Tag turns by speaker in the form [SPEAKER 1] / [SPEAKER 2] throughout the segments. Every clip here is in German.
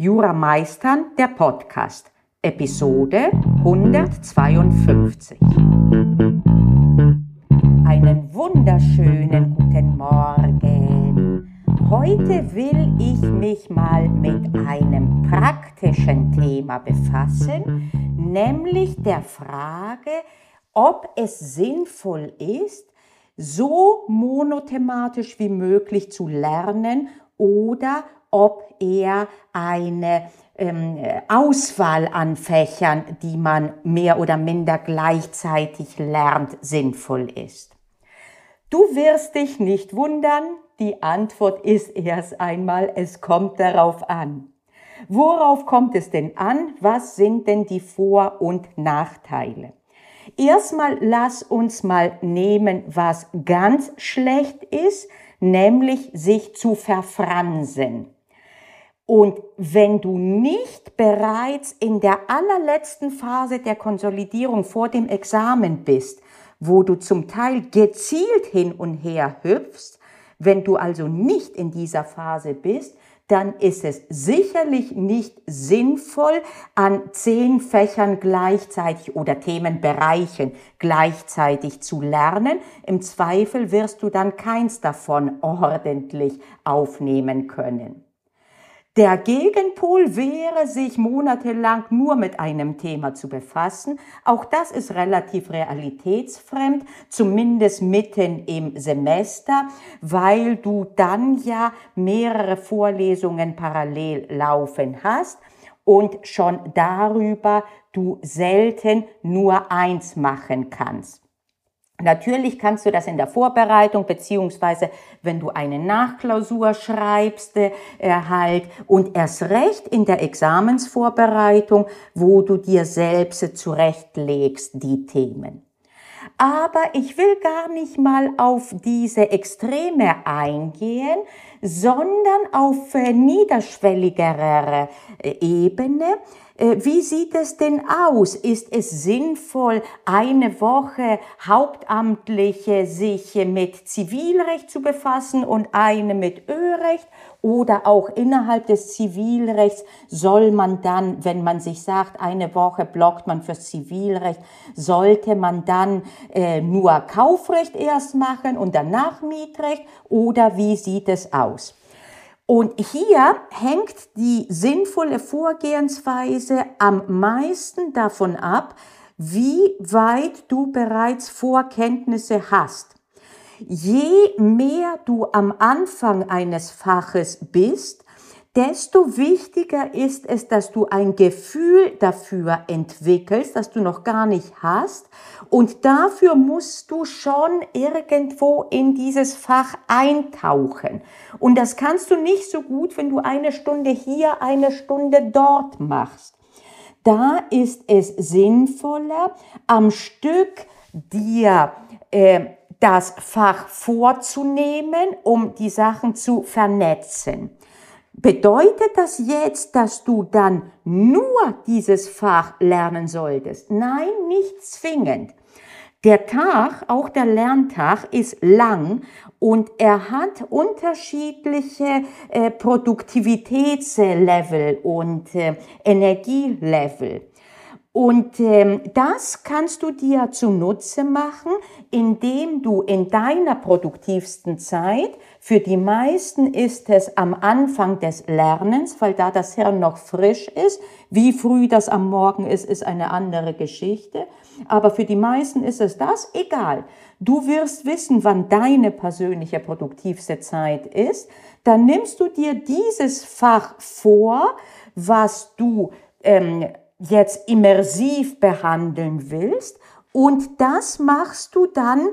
[SPEAKER 1] Jura Meistern, der Podcast, Episode 152. Einen wunderschönen guten Morgen. Heute will ich mich mal mit einem praktischen Thema befassen, nämlich der Frage, ob es sinnvoll ist, so monothematisch wie möglich zu lernen oder ob er eine ähm, Auswahl an Fächern, die man mehr oder minder gleichzeitig lernt, sinnvoll ist. Du wirst dich nicht wundern, die Antwort ist erst einmal, es kommt darauf an. Worauf kommt es denn an? Was sind denn die Vor- und Nachteile? Erstmal lass uns mal nehmen, was ganz schlecht ist, nämlich sich zu verfransen. Und wenn du nicht bereits in der allerletzten Phase der Konsolidierung vor dem Examen bist, wo du zum Teil gezielt hin und her hüpfst, wenn du also nicht in dieser Phase bist, dann ist es sicherlich nicht sinnvoll, an zehn Fächern gleichzeitig oder Themenbereichen gleichzeitig zu lernen. Im Zweifel wirst du dann keins davon ordentlich aufnehmen können. Der Gegenpol wäre, sich monatelang nur mit einem Thema zu befassen. Auch das ist relativ realitätsfremd, zumindest mitten im Semester, weil du dann ja mehrere Vorlesungen parallel laufen hast und schon darüber du selten nur eins machen kannst. Natürlich kannst du das in der Vorbereitung beziehungsweise wenn du eine Nachklausur schreibst, äh, halt und erst recht in der Examensvorbereitung, wo du dir selbst zurechtlegst die Themen. Aber ich will gar nicht mal auf diese Extreme eingehen, sondern auf äh, niederschwelligere äh, Ebene. Äh, wie sieht es denn aus? Ist es sinnvoll, eine Woche Hauptamtliche sich mit Zivilrecht zu befassen und eine mit Ölrecht? Oder auch innerhalb des Zivilrechts soll man dann, wenn man sich sagt, eine Woche blockt man fürs Zivilrecht, sollte man dann äh, nur Kaufrecht erst machen und danach Mietrecht? Oder wie sieht es aus? Und hier hängt die sinnvolle Vorgehensweise am meisten davon ab, wie weit du bereits Vorkenntnisse hast. Je mehr du am Anfang eines Faches bist, desto wichtiger ist es, dass du ein Gefühl dafür entwickelst, das du noch gar nicht hast. Und dafür musst du schon irgendwo in dieses Fach eintauchen. Und das kannst du nicht so gut, wenn du eine Stunde hier, eine Stunde dort machst. Da ist es sinnvoller, am Stück dir äh, das Fach vorzunehmen, um die Sachen zu vernetzen. Bedeutet das jetzt, dass du dann nur dieses Fach lernen solltest? Nein, nicht zwingend. Der Tag, auch der Lerntag, ist lang und er hat unterschiedliche äh, Produktivitätslevel und äh, Energielevel. Und ähm, das kannst du dir zunutze machen, indem du in deiner produktivsten Zeit, für die meisten ist es am Anfang des Lernens, weil da das Hirn noch frisch ist, wie früh das am Morgen ist, ist eine andere Geschichte, aber für die meisten ist es das egal. Du wirst wissen, wann deine persönliche produktivste Zeit ist, dann nimmst du dir dieses Fach vor, was du ähm, jetzt immersiv behandeln willst. Und das machst du dann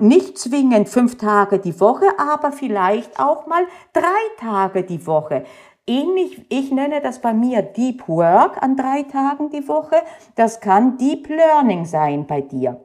[SPEAKER 1] nicht zwingend fünf Tage die Woche, aber vielleicht auch mal drei Tage die Woche. Ähnlich, ich nenne das bei mir Deep Work an drei Tagen die Woche. Das kann Deep Learning sein bei dir.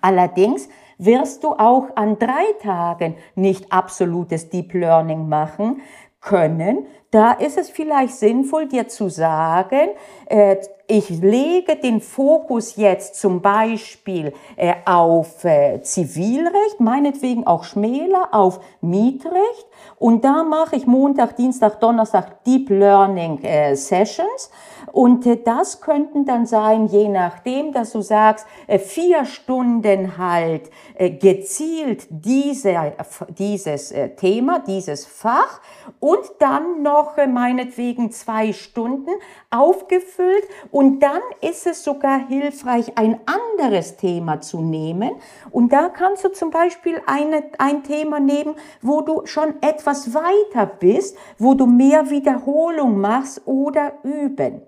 [SPEAKER 1] Allerdings wirst du auch an drei Tagen nicht absolutes Deep Learning machen, können, da ist es vielleicht sinnvoll, dir zu sagen, äh, ich lege den Fokus jetzt zum Beispiel äh, auf äh, Zivilrecht, meinetwegen auch Schmäler, auf Mietrecht. Und da mache ich Montag, Dienstag, Donnerstag Deep Learning äh, Sessions und äh, das könnten dann sein, je nachdem, dass du sagst, äh, vier Stunden halt äh, gezielt diese, dieses Thema, dieses Fach und dann noch meinetwegen zwei Stunden aufgefüllt und dann ist es sogar hilfreich, ein anderes Thema zu nehmen und da kannst du zum Beispiel eine, ein Thema nehmen, wo du schon etwas weiter bist, wo du mehr Wiederholung machst oder üben.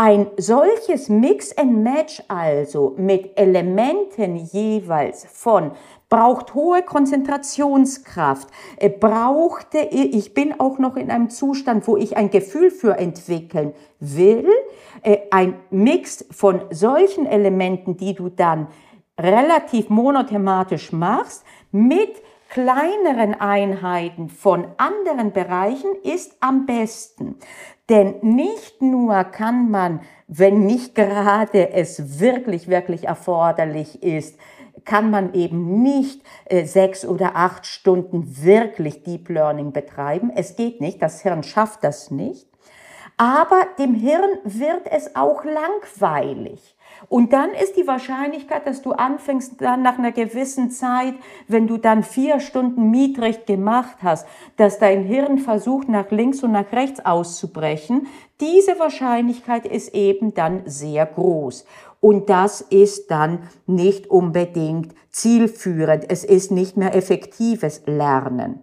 [SPEAKER 1] Ein solches Mix and Match also mit Elementen jeweils von braucht hohe Konzentrationskraft, brauchte, ich bin auch noch in einem Zustand, wo ich ein Gefühl für entwickeln will, äh, ein Mix von solchen Elementen, die du dann relativ monothematisch machst, mit kleineren Einheiten von anderen Bereichen ist am besten. Denn nicht nur kann man, wenn nicht gerade es wirklich, wirklich erforderlich ist, kann man eben nicht äh, sechs oder acht Stunden wirklich Deep Learning betreiben. Es geht nicht, das Hirn schafft das nicht. Aber dem Hirn wird es auch langweilig. Und dann ist die Wahrscheinlichkeit, dass du anfängst dann nach einer gewissen Zeit, wenn du dann vier Stunden Mietrecht gemacht hast, dass dein Hirn versucht, nach links und nach rechts auszubrechen. Diese Wahrscheinlichkeit ist eben dann sehr groß. Und das ist dann nicht unbedingt zielführend. Es ist nicht mehr effektives Lernen.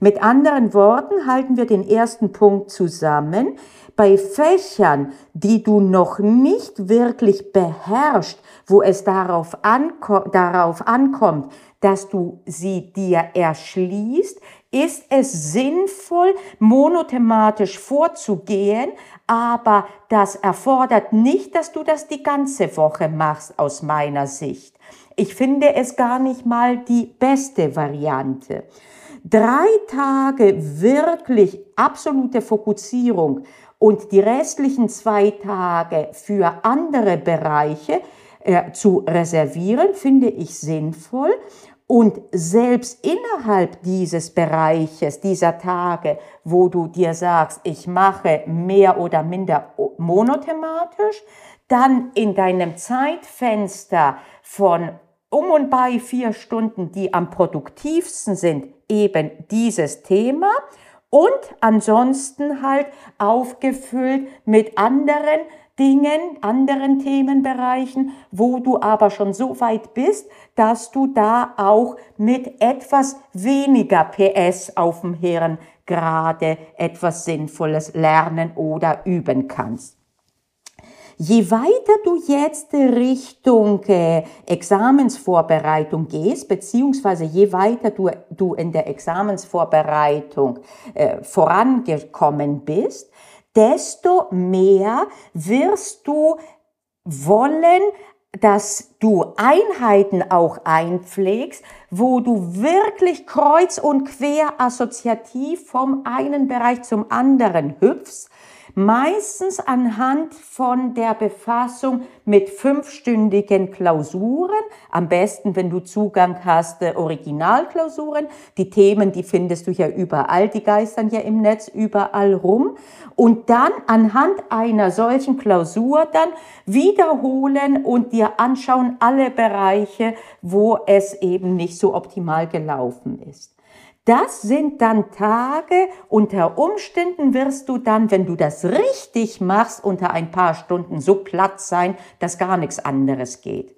[SPEAKER 1] Mit anderen Worten halten wir den ersten Punkt zusammen bei Fächern, die du noch nicht wirklich beherrschst, wo es darauf, anko darauf ankommt, dass du sie dir erschließt, ist es sinnvoll, monothematisch vorzugehen, aber das erfordert nicht, dass du das die ganze Woche machst aus meiner Sicht. Ich finde es gar nicht mal die beste Variante. Drei Tage wirklich absolute Fokussierung und die restlichen zwei Tage für andere Bereiche äh, zu reservieren, finde ich sinnvoll. Und selbst innerhalb dieses Bereiches, dieser Tage, wo du dir sagst, ich mache mehr oder minder monothematisch, dann in deinem Zeitfenster von um und bei vier Stunden, die am produktivsten sind, eben dieses Thema und ansonsten halt aufgefüllt mit anderen Dingen, anderen Themenbereichen, wo du aber schon so weit bist, dass du da auch mit etwas weniger PS auf dem Hirn gerade etwas Sinnvolles lernen oder üben kannst. Je weiter du jetzt Richtung äh, Examensvorbereitung gehst, beziehungsweise je weiter du, du in der Examensvorbereitung äh, vorangekommen bist, desto mehr wirst du wollen, dass du Einheiten auch einpflegst, wo du wirklich kreuz und quer assoziativ vom einen Bereich zum anderen hüpfst, meistens anhand von der Befassung mit fünfstündigen Klausuren, am besten, wenn du Zugang hast, äh, Originalklausuren. Die Themen, die findest du ja überall, die geistern ja im Netz überall rum. Und dann anhand einer solchen Klausur dann wiederholen und dir anschauen alle Bereiche, wo es eben nicht so optimal gelaufen ist. Das sind dann Tage, unter Umständen wirst du dann, wenn du das richtig machst, unter ein paar Stunden so platt sein, dass gar nichts anderes geht.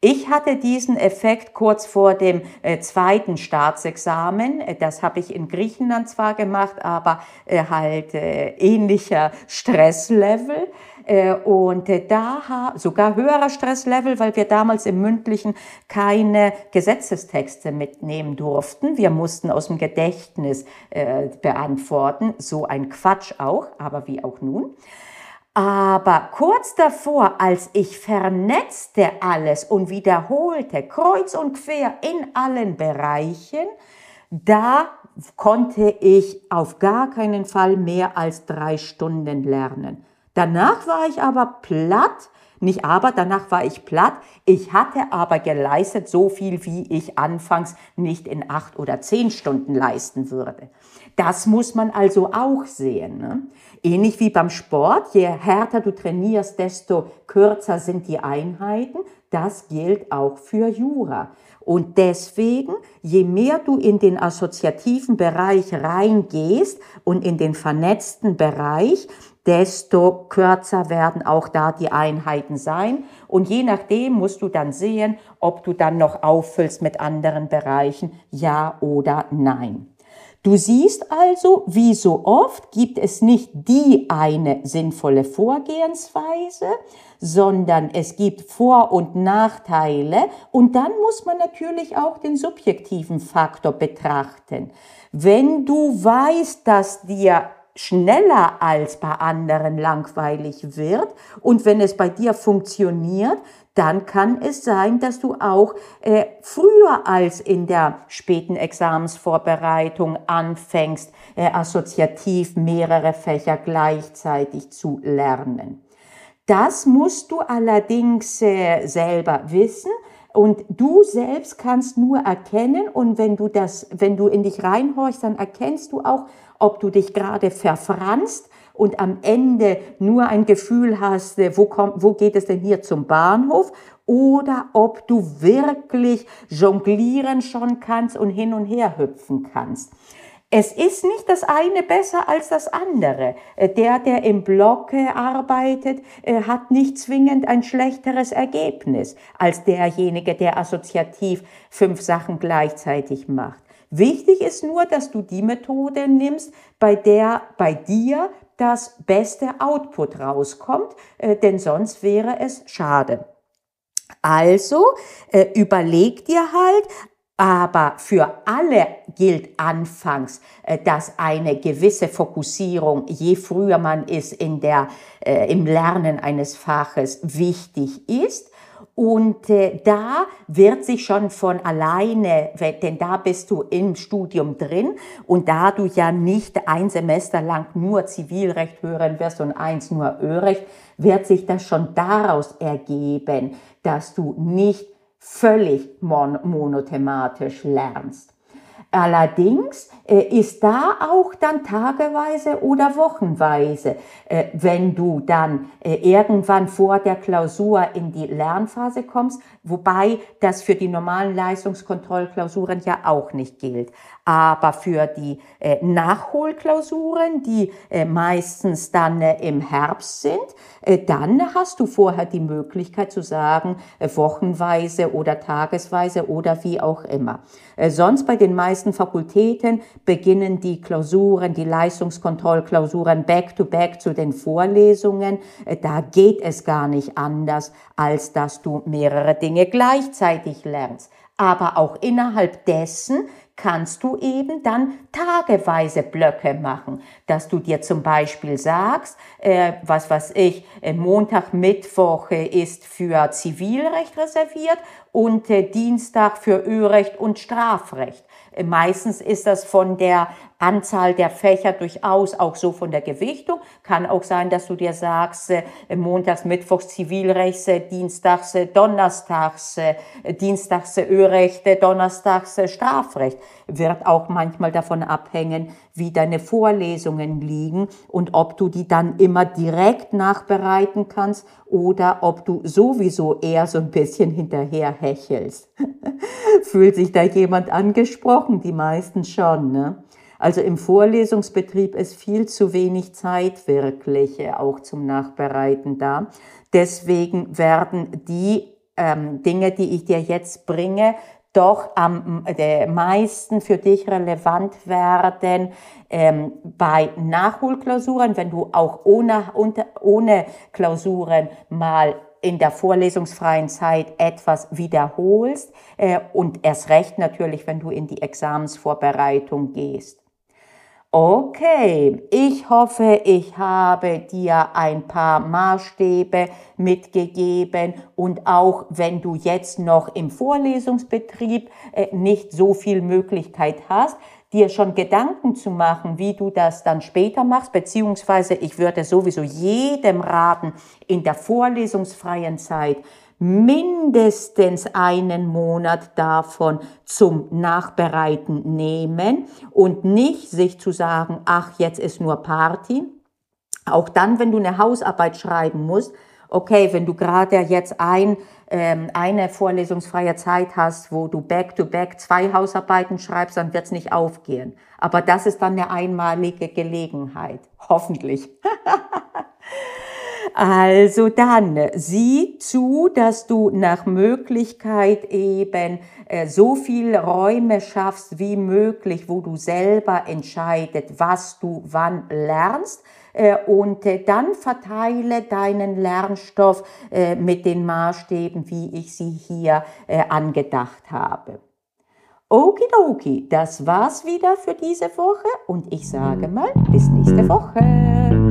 [SPEAKER 1] Ich hatte diesen Effekt kurz vor dem äh, zweiten Staatsexamen. Äh, das habe ich in Griechenland zwar gemacht, aber äh, halt äh, ähnlicher Stresslevel. Äh, und äh, da sogar höherer Stresslevel, weil wir damals im mündlichen keine Gesetzestexte mitnehmen durften. Wir mussten aus dem Gedächtnis äh, beantworten. So ein Quatsch auch, aber wie auch nun. Aber kurz davor, als ich vernetzte alles und wiederholte, kreuz und quer in allen Bereichen, da konnte ich auf gar keinen Fall mehr als drei Stunden lernen. Danach war ich aber platt, nicht aber, danach war ich platt. Ich hatte aber geleistet so viel, wie ich anfangs nicht in acht oder zehn Stunden leisten würde. Das muss man also auch sehen. Ne? Ähnlich wie beim Sport, je härter du trainierst, desto kürzer sind die Einheiten. Das gilt auch für Jura. Und deswegen, je mehr du in den assoziativen Bereich reingehst und in den vernetzten Bereich, desto kürzer werden auch da die Einheiten sein. Und je nachdem musst du dann sehen, ob du dann noch auffüllst mit anderen Bereichen, ja oder nein. Du siehst also, wie so oft gibt es nicht die eine sinnvolle Vorgehensweise, sondern es gibt Vor- und Nachteile und dann muss man natürlich auch den subjektiven Faktor betrachten. Wenn du weißt, dass dir schneller als bei anderen langweilig wird und wenn es bei dir funktioniert, dann kann es sein, dass du auch äh, früher als in der späten Examensvorbereitung anfängst, äh, assoziativ mehrere Fächer gleichzeitig zu lernen. Das musst du allerdings äh, selber wissen. Und du selbst kannst nur erkennen und wenn du das, wenn du in dich reinhorchst, dann erkennst du auch, ob du dich gerade verfranst und am Ende nur ein Gefühl hast, äh, wo, kommt, wo geht es denn hier zum Bahnhof oder ob du wirklich jonglieren schon kannst und hin und her hüpfen kannst. Es ist nicht das eine besser als das andere. Äh, der, der im Block arbeitet, äh, hat nicht zwingend ein schlechteres Ergebnis als derjenige, der assoziativ fünf Sachen gleichzeitig macht. Wichtig ist nur, dass du die Methode nimmst, bei der bei dir das beste Output rauskommt, äh, denn sonst wäre es schade. Also äh, überleg dir halt, aber für alle gilt anfangs, äh, dass eine gewisse Fokussierung, je früher man ist in der, im Lernen eines Faches, wichtig ist. Und äh, da wird sich schon von alleine, denn da bist du im Studium drin und da du ja nicht ein Semester lang nur Zivilrecht hören wirst und eins nur Örecht, wird sich das schon daraus ergeben, dass du nicht völlig mon monothematisch lernst. Allerdings ist da auch dann tageweise oder wochenweise, äh, wenn du dann äh, irgendwann vor der Klausur in die Lernphase kommst, wobei das für die normalen Leistungskontrollklausuren ja auch nicht gilt. Aber für die äh, Nachholklausuren, die äh, meistens dann äh, im Herbst sind, äh, dann hast du vorher die Möglichkeit zu sagen, äh, wochenweise oder tagesweise oder wie auch immer. Äh, sonst bei den meisten Fakultäten beginnen die Klausuren, die Leistungskontrollklausuren back-to-back -back zu den Vorlesungen. Da geht es gar nicht anders, als dass du mehrere Dinge gleichzeitig lernst. Aber auch innerhalb dessen kannst du eben dann tageweise Blöcke machen, dass du dir zum Beispiel sagst, äh, was weiß ich, äh, Montag, Mittwoch äh, ist für Zivilrecht reserviert und äh, Dienstag für Ölrecht und Strafrecht. Meistens ist das von der Anzahl der Fächer durchaus auch so von der Gewichtung. Kann auch sein, dass du dir sagst, äh, montags, mittwochs Zivilrechts, äh, dienstags, äh, donnerstags, dienstags Ölrecht, donnerstags Strafrecht. Wird auch manchmal davon abhängen, wie deine Vorlesungen liegen und ob du die dann immer direkt nachbereiten kannst oder ob du sowieso eher so ein bisschen hinterher hechelst. Fühlt sich da jemand angesprochen? Die meisten schon, ne? Also im Vorlesungsbetrieb ist viel zu wenig Zeit wirklich auch zum Nachbereiten da. Deswegen werden die ähm, Dinge, die ich dir jetzt bringe, doch am äh, meisten für dich relevant werden ähm, bei Nachholklausuren, wenn du auch ohne, unter, ohne Klausuren mal in der vorlesungsfreien Zeit etwas wiederholst äh, und erst recht natürlich, wenn du in die Examensvorbereitung gehst. Okay, ich hoffe, ich habe dir ein paar Maßstäbe mitgegeben und auch wenn du jetzt noch im Vorlesungsbetrieb äh, nicht so viel Möglichkeit hast, dir schon Gedanken zu machen, wie du das dann später machst, beziehungsweise ich würde sowieso jedem raten, in der vorlesungsfreien Zeit mindestens einen Monat davon zum Nachbereiten nehmen und nicht sich zu sagen, ach, jetzt ist nur Party. Auch dann, wenn du eine Hausarbeit schreiben musst, okay, wenn du gerade jetzt ein, ähm, eine vorlesungsfreie Zeit hast, wo du back-to-back -back zwei Hausarbeiten schreibst, dann wird es nicht aufgehen. Aber das ist dann eine einmalige Gelegenheit, hoffentlich. Also dann sieh zu, dass du nach Möglichkeit eben äh, so viel Räume schaffst wie möglich, wo du selber entscheidest, was du wann lernst. Äh, und äh, dann verteile deinen Lernstoff äh, mit den Maßstäben, wie ich sie hier angedacht habe. Okidoki, das war's wieder für diese Woche und ich sage mal bis nächste Woche.